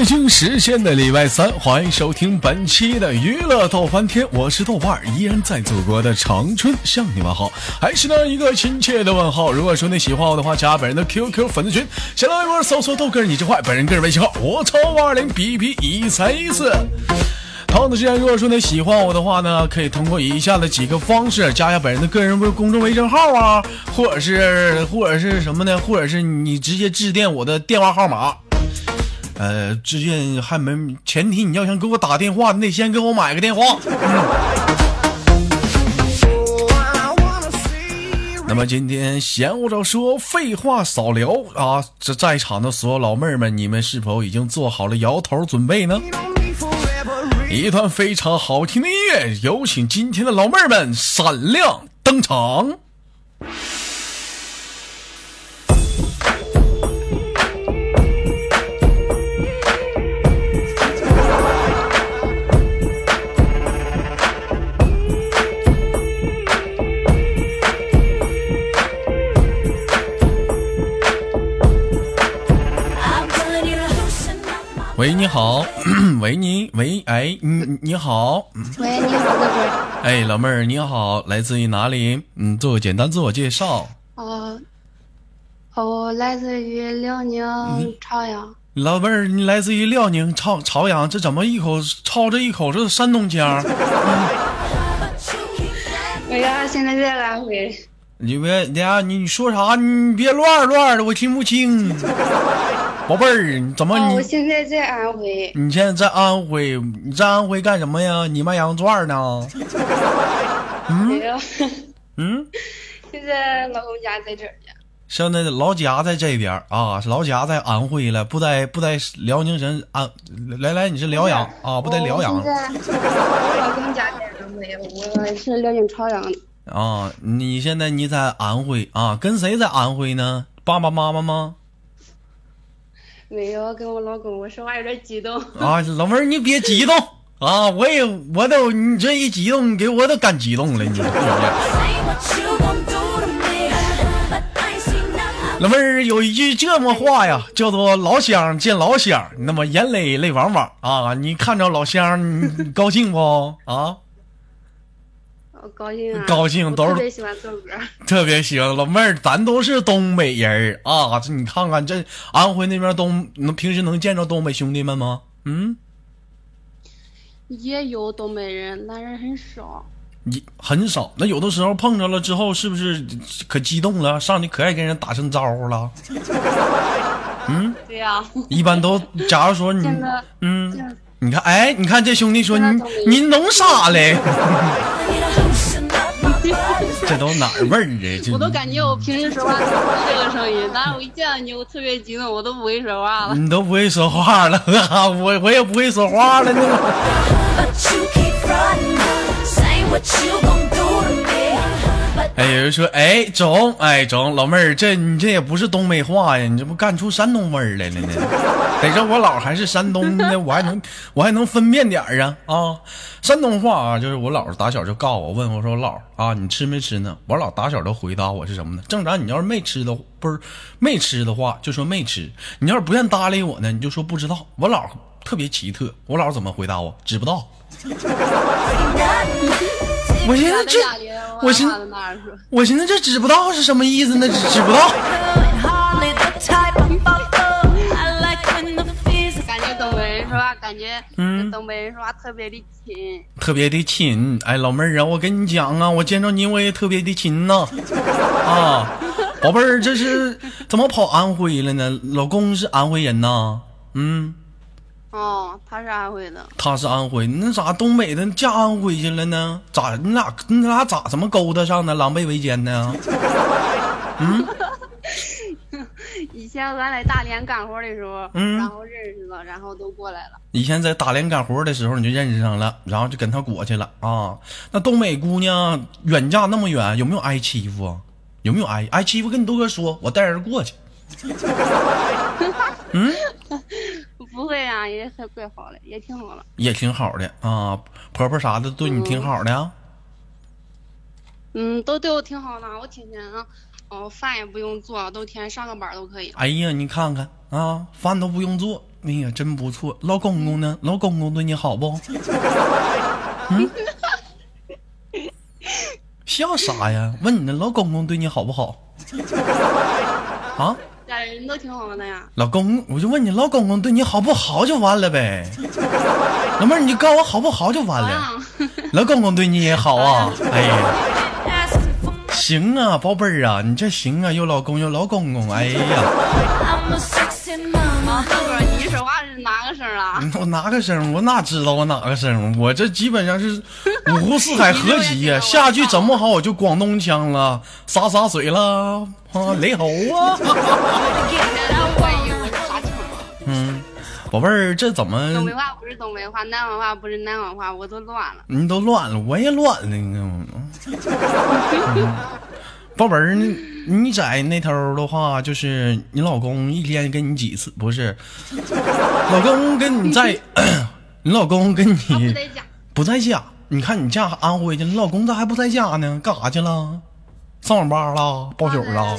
北京时间的礼拜三，欢迎收听本期的娱乐逗翻天，我是豆瓣，依然在祖国的长春向你们好，还是那一个亲切的问候。如果说你喜欢我的话，加本人的 QQ 粉丝群，先来一波搜索豆哥你真坏，本人个人微信号我超五二零 B B 一三一四。同样的时间，如果说你喜欢我的话呢，可以通过以下的几个方式加一下本人的个人微公众微信号啊，或者是或者是什么呢？或者是你直接致电我的电话号码。呃，致电还没前提，你要想给我打电话，你得先给我买个电话。Oh, 那么今天闲话少说，废话少聊啊！这在场的所有老妹儿们，你们是否已经做好了摇头准备呢.一段非常好听的音乐，有请今天的老妹儿们闪亮登场。喂，你好，喂你，喂，哎，你你好，喂，你好，哥哥。哎，老妹儿你好，来自于哪里？嗯，做个简单自我介绍。哦，哦，我来自于辽宁朝阳。老妹儿，你来自于辽宁朝朝阳，这怎么一口操着一口这山东腔儿？我 呀，现在在安徽。你别，你呀，你说啥？你别乱乱的，我听不清。宝贝儿，你怎么我现在在安徽。你现在在安徽？你在安徽干什么呀？你卖羊肉串呢？没有，嗯，现在老公家在这儿呢。现在老家在这边儿啊，老家在安徽了，不在不在辽宁省安。来来，你是辽阳啊？不在辽阳我老公家在安徽，我是辽宁朝阳的。啊？你现在你在安徽啊？跟谁在安徽呢？爸爸妈妈吗？没有，跟我老公，我说话有点激动。啊，老妹儿，你别激动 啊！我也，我都，你这一激动，给我都干激动了，你？老妹儿有一句这么话呀，叫做“老乡见老乡”，那么眼泪泪汪汪啊！你看着老乡，你高兴不啊？我高兴啊！高兴都是特别喜欢豆哥。特别喜欢老妹儿，咱都是东北人儿啊！这你看看这安徽那边东，能平时能见着东北兄弟们吗？嗯，也有东北人，但是很少。你很少。那有的时候碰着了之后，是不是可激动了？上去可爱跟人打声招呼了？嗯对呀、一般都，假如说你，嗯，你看，哎，你看这兄弟说你你弄啥嘞？这都哪儿味儿啊？这我都感觉我平时说话 都不是这个声音，但是我一见到你，我特别激动，我都不会说话了。你都不会说话了，我我也不会说话了呢。哎，有人说，哎，中，哎，中，老妹儿，这你这也不是东北话呀，你这不干出山东味儿来了呢？得说我姥还是山东的，我还能我还能分辨点儿啊啊！山东话啊，就是我姥打小就告诉我，问我说姥啊，你吃没吃呢？我姥打小都回答我是什么呢？正常，你要是没吃的，不是没吃的话，就说没吃；你要是不愿搭理我呢，你就说不知道。我姥特别奇特，我姥怎么回答我？知不道。我寻思这，我寻到哪儿说？我寻思这知不道是什么意思呢？知知不道。感觉东北人说话，感觉嗯跟东北人说话特别的亲。特别的亲，哎，老妹儿啊，我跟你讲啊，我见着你我也特别的亲呐，啊，宝贝儿，这是怎么跑安徽了呢？老公是安徽人呐，嗯，哦，他是安徽的，他是安徽，那咋东北的嫁安徽去了呢？咋你俩你俩咋怎么勾搭上的？狼狈为奸呢？嗯 以前俺在大连干活的时候，嗯然后认识了，然后都过来了。以前在大连干活的时候你就认识上了，然后就跟他过去了啊。那东北姑娘远嫁那么远，有没有挨欺负啊？有没有挨挨欺负？跟你豆哥说，我带人过去。不会啊，也还怪好的，也挺好的。也挺好的啊，婆婆啥的对你挺好的啊。嗯，都对我挺好的，我天天啊，哦，饭也不用做，都天天上个班都可以。哎呀，你看看啊，饭都不用做，哎呀，真不错。老公公呢？老公公对你好不？嗯，笑啥呀？问你呢，老公公对你好不好？啊？家里人都挺好的呀。老公，我就问你，老公公对你好不好就完了呗。老妹儿，你就告诉我好不好就完了。啊，老公公对你也好啊。哎呀，行啊，宝贝儿啊，你这行啊，有老公有老公公。哎呀，我哪个声？我哪知道我哪个声？我这基本上是五湖四海合集呀。下句整不好我就广东腔了，洒洒水了啊，雷猴啊。嗯，宝贝儿，这怎么东么北话不是东北话，南方话不是南方话，我都乱了。你都乱了？我也乱了，你知道吗？嗯宝贝儿，你你在那头的话，就是你老公一天跟你几次？不是，老公跟你在，你 老公跟你不在家，不在家。你看你嫁安徽去，你老公咋还不在家呢？干啥去了？上网吧了？包宿了？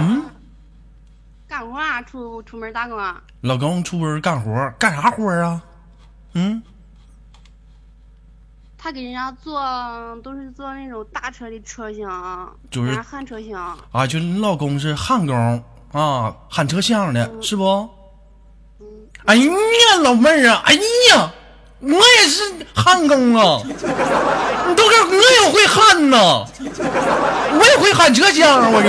嗯，干活啊，出出门打工啊。老公出门干活，干啥活啊？嗯，他给人家做都是做那种大车的车厢，就是人焊车厢。啊，就是你老公是焊工啊，焊车厢的，是不？哎呀，老妹儿啊，哎呀，我也是焊工啊，你都跟我也会焊呐，我也会焊车厢啊，我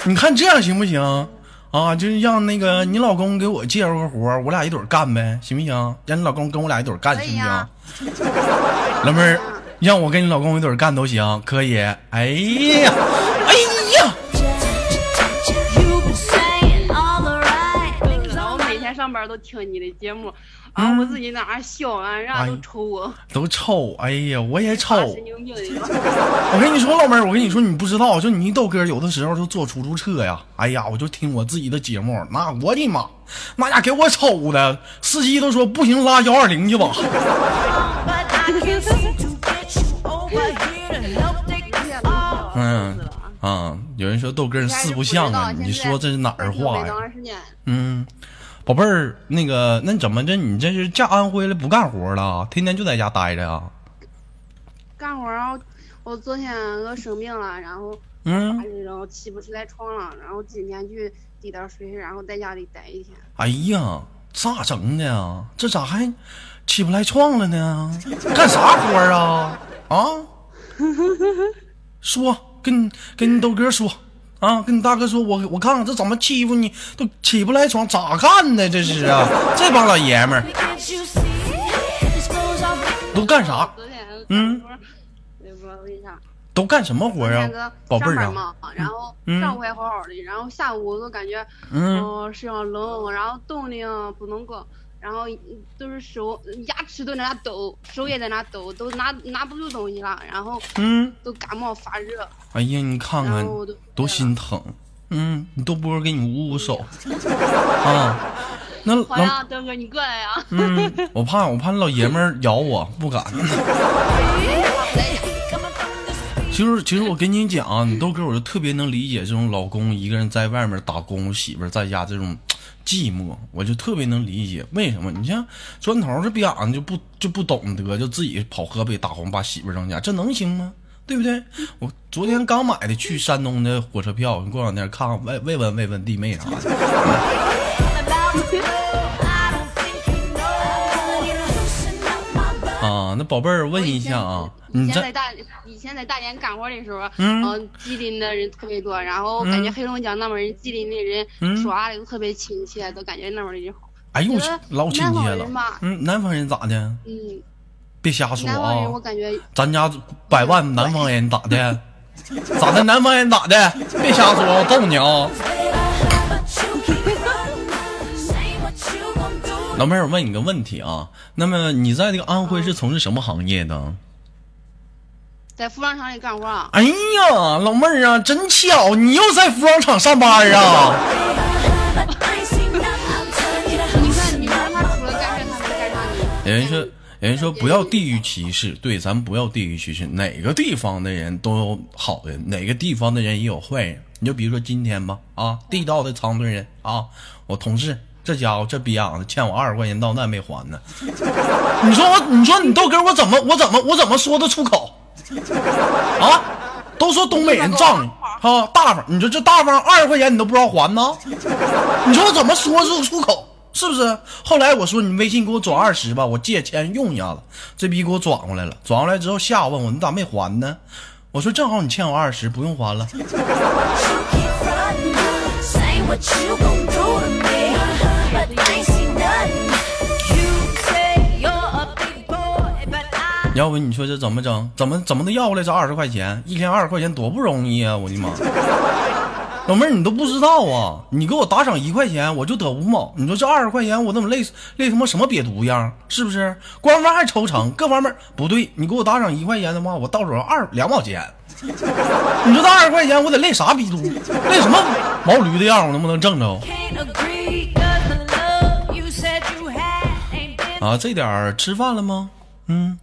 跟，你看这样行不行？啊，就是让那个你老公给我介绍个活儿我俩一对儿干呗，行不行？让你老公跟我俩一对儿干，行不行？老妹儿，让我跟你老公一对儿干都行，可以。哎呀，哎呀，我每天上班都听你的节目，啊，我自己在那笑啊，人家都抽我，都瞅！哎呀，我也瞅。神经病。我跟你说，老妹儿，我跟你说，你不知道，就你豆哥，有的时候就坐出租车呀，哎呀，我就听我自己的节目，那我的妈，那家给我抽的，司机都说不行，拉幺二零去吧。嗯啊，有人说豆哥四不像啊，你说这是哪儿话呀？嗯，宝贝儿，那个，那怎么着？你这是嫁安徽了，不干活了，天天就在家待着呀？干活啊，我昨天我生病了，然后嗯，然后起不起来床了，然后今天去滴点水，然后在家里待一天。哎呀，咋整的呀？这咋还起不来床了呢？干啥活儿啊？啊？说，跟跟你豆哥说啊，跟你大哥说，我我看看这怎么欺负你，都起不来床，咋干的？这是啊，这帮老爷们儿都干啥？昨天嗯也不知道为啥。都干什么活啊？宝贝儿啊，然后嗯上午还好好的，然后下午都感觉嗯嗯身上冷，然后冻的不能够，然后嗯都是手牙齿都在那抖，手也在那抖，都拿拿不住东西了，然后嗯，都感冒发热，哎呀，你看看多心疼。嗯，你豆波给你捂捂手 啊。那呀，豆哥你过来呀，嗯，我怕我怕那老爷们儿咬我，不敢。其实其实我跟你讲啊，你豆哥我就特别能理解这种老公一个人在外面打工，媳妇在家这种寂寞，我就特别能理解。为什么？你像砖头这逼样就不就不懂得，就自己跑河北打工把媳妇儿扔家，这能行吗？对不对？我昨天刚买的去山东的火车票，你过两天看看慰慰问慰问弟妹啥的。宝贝儿问一下啊，你在以前在大以前在大连干活的时候，嗯嗯，吉林的人特别多，然后感觉黑龙江那边人，吉林的人嗯说话的都特别亲切，都感觉那边的人好。哎呦老亲切了。嗯，南方人咋的？嗯，别瞎说南方人我啊！感觉咱家百万南方人咋的？咋的？南方人咋的？别瞎说，我揍你啊！老妹儿我问你个问题啊那么你在这个安徽是从事什么行业的？在服装厂里干活哎呀老妹儿啊真巧你又在服装厂上班啊？人家说人家说不要地域歧视对咱不要地域歧视哪个地方的人都有好人哪个地方的人也有坏人。你就比如说今天吧啊地道的长春人啊我同事这家伙这逼样子欠我二十块钱到那没还呢。你说我，你说你豆哥，我怎么我怎么我怎么说得出口？啊，都说东北人仗义啊，大方。你说这大方二十块钱你都不知道还呢？你说我怎么说得出口？是不是？后来我说你微信给我转二十吧，我借钱用一下子。这逼给我转过来了，转过来之后下午问我你咋没还呢？我说正好你欠我二十，不用还了。要不你说这怎么整？怎么怎么的要过来这二十块钱？一天二十块钱多不容易啊！我的妈！老妹儿，你都不知道啊！你给我打赏一块钱，我就得五毛。你说这二十块钱，我怎么累累他妈什么瘪犊样？是不是？官方还抽成，各方面不对。你给我打赏一块钱的话，我到手二两毛钱。你说这二十块钱，我得累啥逼犊？累什么毛驴的样？我能不能挣着？啊，这点儿吃饭了吗？嗯，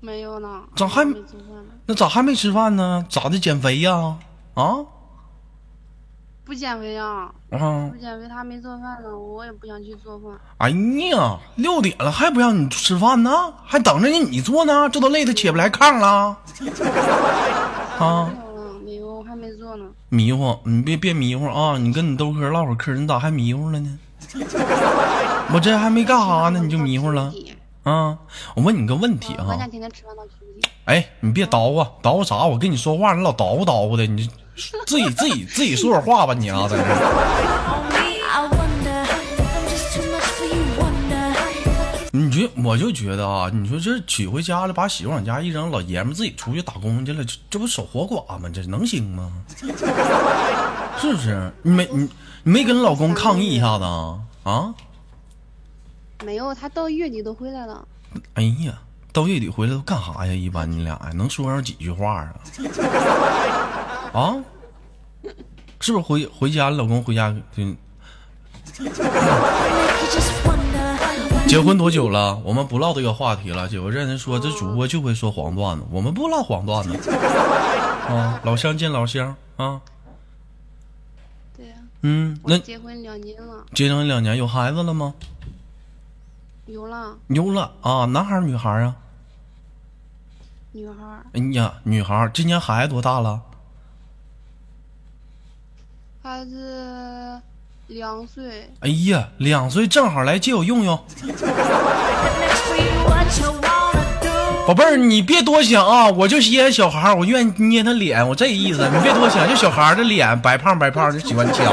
没有呢，咋还没做饭呢？那咋还没吃饭呢？咋的？减肥呀？啊不减肥呀，啊！不减肥，他没做饭呢，我也不想去做饭。哎呀，六点了还不让你吃饭呢，还等着你你做呢，这都累得起不来炕了。啊，没有了，没有，我还没做呢。迷糊，你别别迷糊啊！你跟你豆哥唠会儿嗑，你咋还迷糊了呢？我这还没干啥呢，你就迷糊了啊！我问你个问题哈。哎，你别捣鼓捣鼓啥？我跟你说话，你老捣鼓捣鼓的，你自己自己自己说会话吧，你啊，在这.你觉我就觉得啊，你说这娶回家了，把媳妇往家一扔，老爷们自己出去打工去了，这这不守活寡吗？这能行吗？是不是？你没你你没跟老公抗议一下子啊？啊？没有，他到月底都回来了。哎呀，到月底回来都干啥呀？一般你俩呀，能说上几句话啊？啊？是不是回回家，老公回家.结婚多久了？我们不唠这个话题了。有人说这主播就会说黄段子，我们不唠黄段子。啊，老乡见老乡啊。对呀、嗯，那我结婚两年了，结婚两年有孩子了吗？有了有了啊，男孩儿女孩儿啊？女孩儿，哎呀，女孩儿，今年孩子多大了？孩子两岁，哎呀，两岁正好来借我用用。宝贝儿，你别多想啊，我就稀罕小孩儿，我愿意捏他脸，我这意思。你别多想，就小孩儿的脸，白胖白胖，就喜欢掐。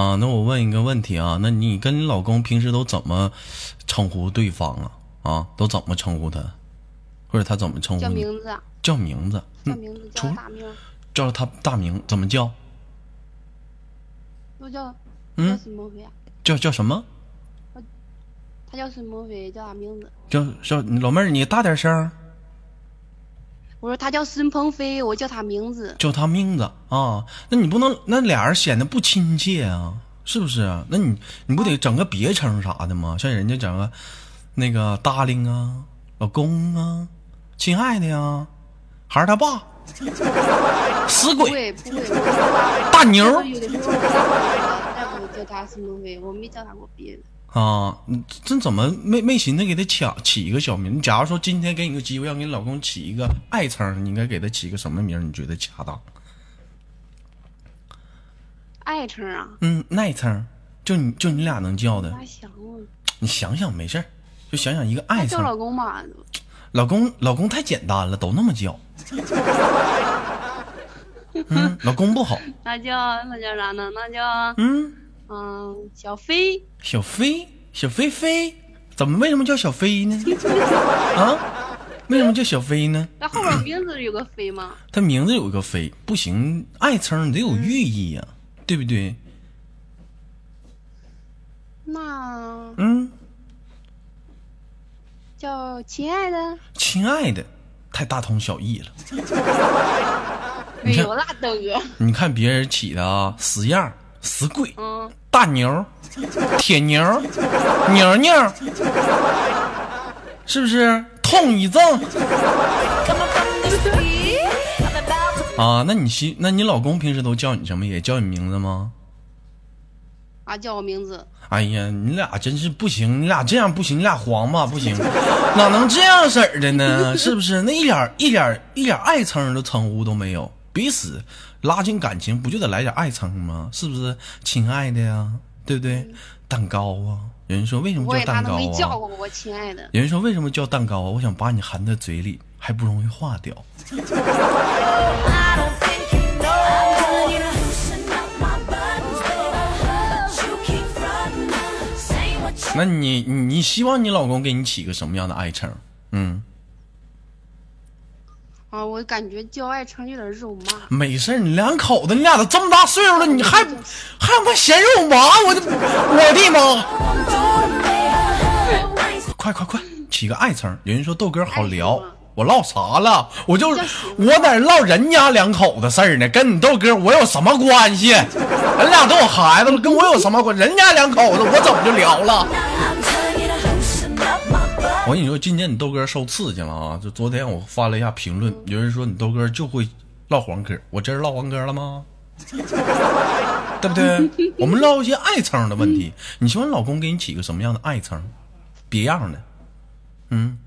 啊，那我问一个问题啊，那你跟你老公平时都怎么称呼对方啊？啊，都怎么称呼他，或者他怎么称呼叫你？名字啊，叫名字，嗯，叫名字，叫大名，叫他大名怎么叫？都叫嗯叫孙鹏飞啊，叫叫什么？他叫孙鹏飞，叫啥名字。叫叫老妹儿，你大点声儿，我说他叫孙鹏飞，我叫他名字。叫他名字啊。那你不能那俩人显得不亲切啊，是不是啊？那你你不得整个别称啥的吗？像人家整个那个 darling 啊，老公啊，亲爱的呀，还是他爸，死不鬼，大牛叫他孙鹏飞，我没叫他过别的。啊，你这怎么没没寻思给他抢起一个小名？你假如说今天给你个机会，让你老公起一个爱称，你应该给他起一个什么名？你觉得恰当？爱称啊，嗯，爱称，就你就你俩能叫的，咋想啊？你想想没事儿，就想想一个爱称。叫老公吧，老公，老公太简单了，都那么叫。嗯，老公不好。那叫那叫啥呢？那叫嗯，嗯小飞，小飞，小飞飞，怎么为什么叫小飞呢？啊，为什么叫小飞呢？那后边名字有个飞吗？他名字有一个飞，不行，爱称你得有寓意呀、对不对？那嗯，叫亲爱的。亲爱的，太大同小异了。没有啦，豆哥。你看别人起的啊，死样儿、死鬼、嗯，大牛、铁牛、牛牛，是不是？痛一症啊？那你媳，那你老公平时都叫你什么？也叫你名字吗？啊，叫我名字。哎呀，你俩真是不行，你俩这样不行，你俩黄吧不行，哪能这样式儿的呢？是不是？那一点儿一点儿一点儿爱称的称呼都没有，彼此拉近感情不就得来点爱称吗？是不是？亲爱的呀，对不对？蛋糕啊，有人说为什么叫蛋糕啊？没叫过我亲爱的。有人说为什么叫蛋糕啊？我想把你含在嘴里，还不容易化掉。I don't think you know. I'm telling you to loosen up my buttons, baby. You keep fronting, saying what you 那你你你希望你老公给你起个什么样的爱称？嗯，啊，我感觉叫爱称有点肉麻。没事儿你两口子，你俩都这么大岁数了，你还还他妈嫌肉麻？我的我的妈快快快，起个爱称。有人说豆哥好聊我唠啥了？我就我在这唠人家两口子事儿呢，跟你豆哥我有什么关系？人俩都有孩子了，跟我有什么关？人家两口子我怎么就聊了？我跟你说，今天你豆哥受刺激了啊！就昨天我发了一下评论，有人说你豆哥就会唠黄嗑，我这是唠黄嗑了吗？对不对？我们唠一些爱称的问题。你希望老公给你起个什么样的爱称？别样的，嗯，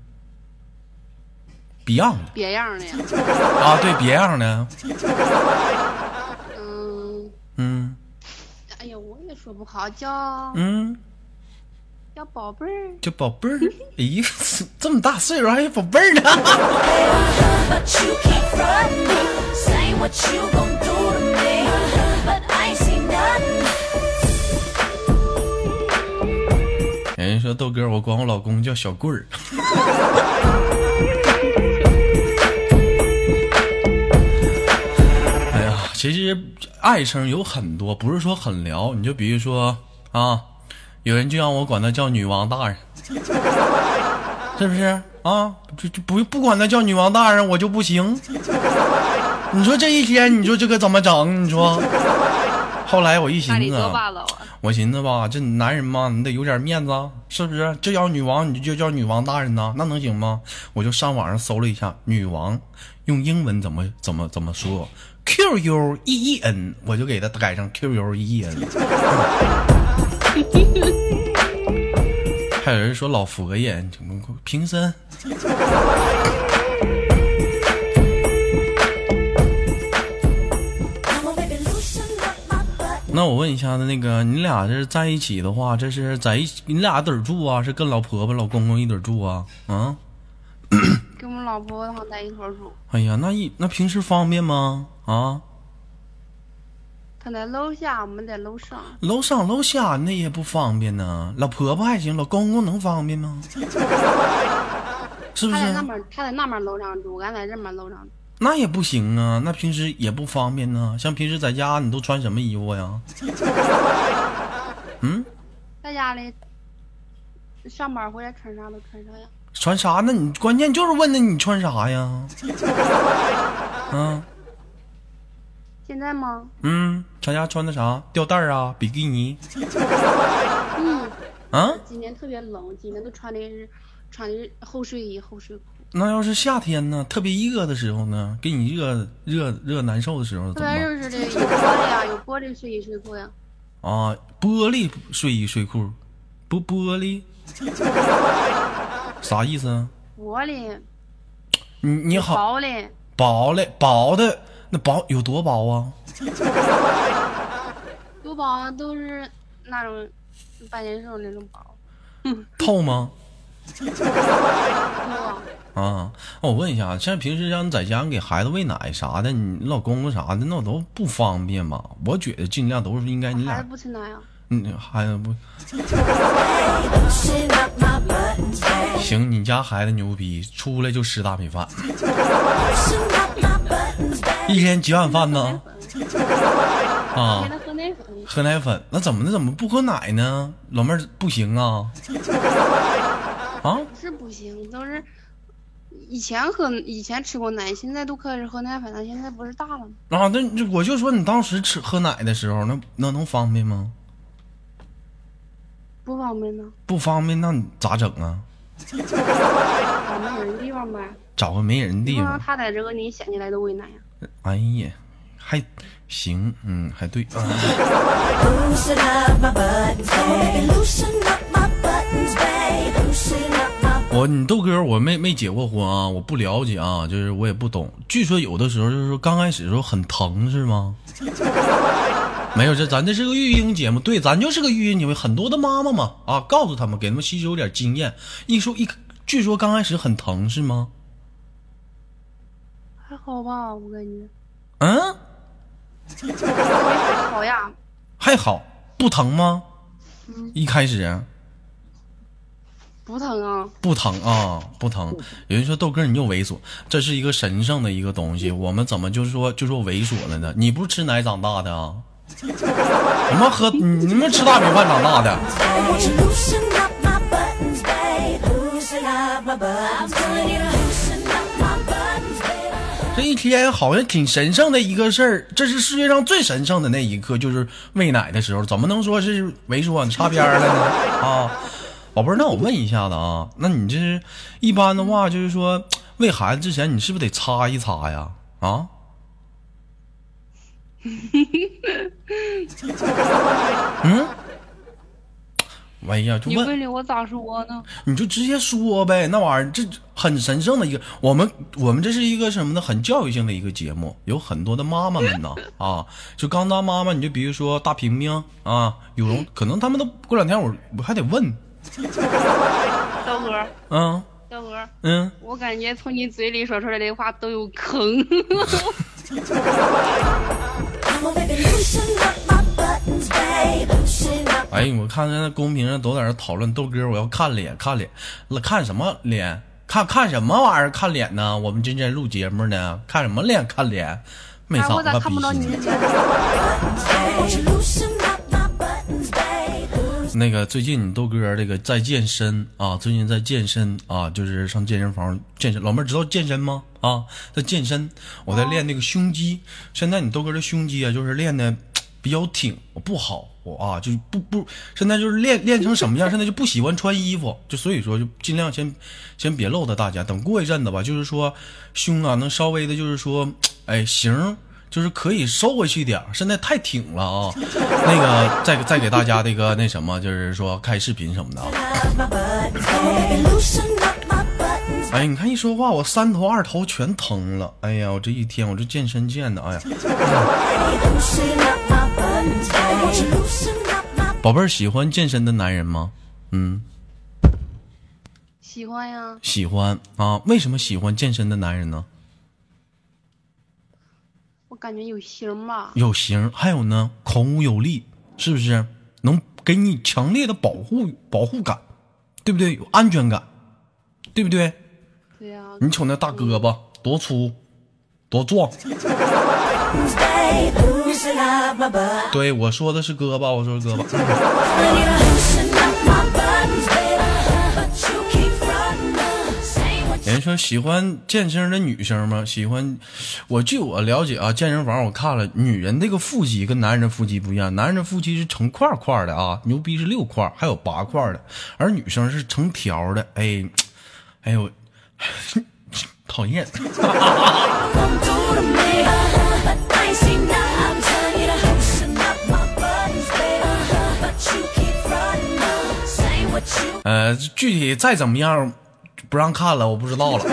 别样的别样的呀。啊，对，别样的，嗯，嗯哎呀，我也说不好，叫嗯，叫宝贝儿，叫宝贝儿，哎呦，这么大岁数还有宝贝儿呢！有人说豆哥，我管我老公叫小棍儿。哎呀，其实爱称有很多，不是说很聊，你就比如说啊。有人就让我管他叫女王大人，是不是啊？就就不不管他叫女王大人，我就不行。你说这一天，你说这可怎么整？你说。后来我一寻思！我寻思吧，这男人嘛，你得有点面子啊，是不是？这叫女王，你就叫女王大人呐，那能行吗？我就上网上搜了一下，女王用英文怎么怎么怎么说，Q U E E N，我就给他改成 Q U E E N。还有人说老佛爷，平身。那我问一下子，那个你俩这在一起的话，这是在一起，你俩一堆儿住啊？是跟老婆婆、老公公一堆儿住啊？啊？跟我们老婆他们在一块儿住，哎呀，那一那平时方便吗？啊？他在楼下，我们在楼上。楼上楼下那也不方便呢。老婆婆还行，老公公能方便吗？是不是？他在那边，他在那边楼上住，俺在这边楼上住。那也不行啊，那平时也不方便呢。像平时在家，你都穿什么衣服呀？嗯，在家里上班回来穿啥都穿啥呀？穿啥那？你关键就是问的你穿啥呀？啊，现在吗？嗯，咱家穿的啥？吊带儿啊，比基尼嗯，啊？今年特别冷，今年都穿的是穿的是厚睡衣、厚睡裤，那要是夏天呢？特别热的时候呢？给你热热热难受的时候特别怎么办？热似的有玻璃呀，有玻璃睡衣睡裤呀。啊，玻璃睡衣睡裤，不玻璃，啥意思啊？玻璃你你好，薄的，薄的薄的，那薄有多薄啊？多薄啊，都是那种半截瘦那种薄。透吗？啊，啊，我问一下，像平时让你在家你给孩子喂奶啥的，你老公公啥的，那都不方便嘛？我觉得尽量都是应该你俩孩子，不吃奶啊。嗯，孩子不 行，你家孩子牛逼，出来就吃大米饭，一天几碗饭呢？啊喝奶粉，喝奶粉，那怎么的？怎么不喝奶呢？老妹儿不行啊？啊，是不行。行，都是以前喝以前吃过奶，现在都开始喝奶粉了，现在不是大了吗？啊，那我就说你当时吃喝奶的时候，那那能方便吗？不方便呢，不方便，那你咋整啊？找没人的地方呗。找个没人的地方。他在这个你想起来都喂奶呀。哎呀，还行，嗯，还对。我你豆哥，我没没结过婚啊，我不了解啊，就是我也不懂。据说有的时候就是说刚开始的时候很疼是吗？没有，这咱这是个育婴节目，对，咱就是个育婴节目，很多的妈妈嘛啊，告诉他们，给他们吸收点经验。一说一，据说刚开始很疼是吗？还好吧，我感觉嗯，还好呀。还好，不疼吗？一开始啊不疼啊，不疼啊，不疼。有人说豆哥你又猥琐，这是一个神圣的一个东西，我们怎么就说就说猥琐了呢？你不是吃奶长大的啊？你们喝你你们吃大米饭长大的，这一天好像挺神圣的一个事儿，这是世界上最神圣的那一刻，就是喂奶的时候，怎么能说是猥琐擦边了呢？啊，宝贝儿，那我问一下子啊，那你这是一般的话，就是说喂孩子之前，你是不是得擦一擦呀？啊？嗯？哎呀，就你问问了我咋说呢？你就直接说呗，那玩意儿这很神圣的一个，我们我们这是一个什么呢？很教育性的一个节目，有很多的妈妈们呢 啊，就刚当妈妈，你就比如说大平平啊，有容，可能他们都过两天我我还得问，豆哥，嗯豆哥，嗯，我感觉从你嘴里说出来的话都有坑。哎，我看现在公屏上都在那讨论豆哥，我要看脸看脸，了看什么脸？看看什么玩意儿？看脸呢？我们今天录节目呢，看什么脸？看脸？没咋看不到逼心你的脸？I want you to loosen up my buttons, babe. Loosen 那个最近你豆哥这个在健身啊，最近在健身啊，就是上健身房健身。老妹儿知道健身吗？啊，在健身，我在练那个胸肌。现在你豆哥的胸肌啊，就是练的比较挺，我不好，我啊就不不，现在就是练练成什么样？现在就不喜欢穿衣服，就所以说就尽量先先别露的大家，等过一阵子吧，就是说胸啊能稍微的，就是说哎型。就是可以收回去点儿，现在太挺了啊！那个再再给大家那个那什么，就是说开视频什么的啊。哎，你看一说话，我三头二头全疼了。哎呀，我这一天我这健身健的，哎呀宝贝儿喜欢健身的男人吗？嗯，喜欢呀，喜欢啊。为什么喜欢健身的男人呢？我感觉有型吧。有型，还有呢，孔武有力，是不是？能给你强烈的保护保护感，对不对？有安全感，对不对？你瞅那大胳膊多粗，多壮。对我说的是胳膊，我说的胳膊。人说喜欢健身的女生吗？喜欢，我据我了解啊，健身房我看了，女人这个腹肌跟男人的腹肌不一样，男人的腹肌是成块块的啊，牛逼是六块，还有八块的，而女生是成条的。哎，哎呦，讨厌。呃，具体再怎么样，不让看了，我不知道了。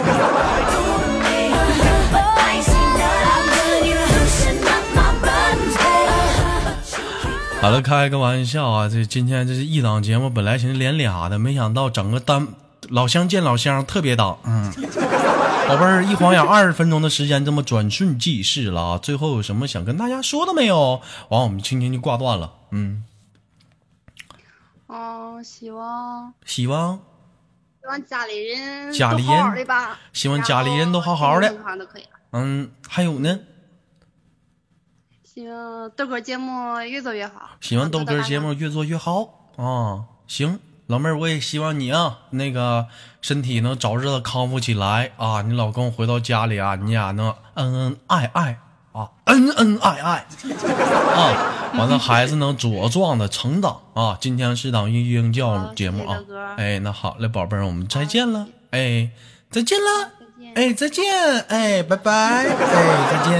好了，开个玩笑啊！这今天这是一档节目，本来寻思连俩的，没想到整个单老乡见老乡，特别档。嗯，宝贝儿，一晃眼二十分钟的时间这么转瞬即逝了啊！最后有什么想跟大家说的没有？完，我们轻轻就挂断了。嗯，嗯，希望希望希望家里人家里人都好好的吧，希望家里人都好好的。嗯，还有呢，希望豆哥节目越做越好。希望豆哥节目越做越好啊！行，老妹儿，我也希望你啊，那个身体能早日的康复起来啊！你老公回到家里啊，你俩能恩恩爱爱啊，恩恩爱爱啊！完了，孩子能茁壮的成长啊！今天是档育婴教育节目啊哎，那好嘞，宝贝儿，我们再见了，哎，再见了。哎，再见，哎，拜拜，哎，再见。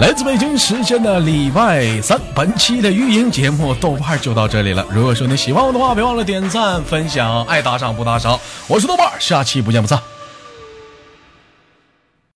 来自北京时间的礼拜三，本期的运营节目豆瓣就到这里了。如果说你喜欢我的话，别忘了点赞、分享，爱打赏不打赏。我是豆瓣，下期不见不散，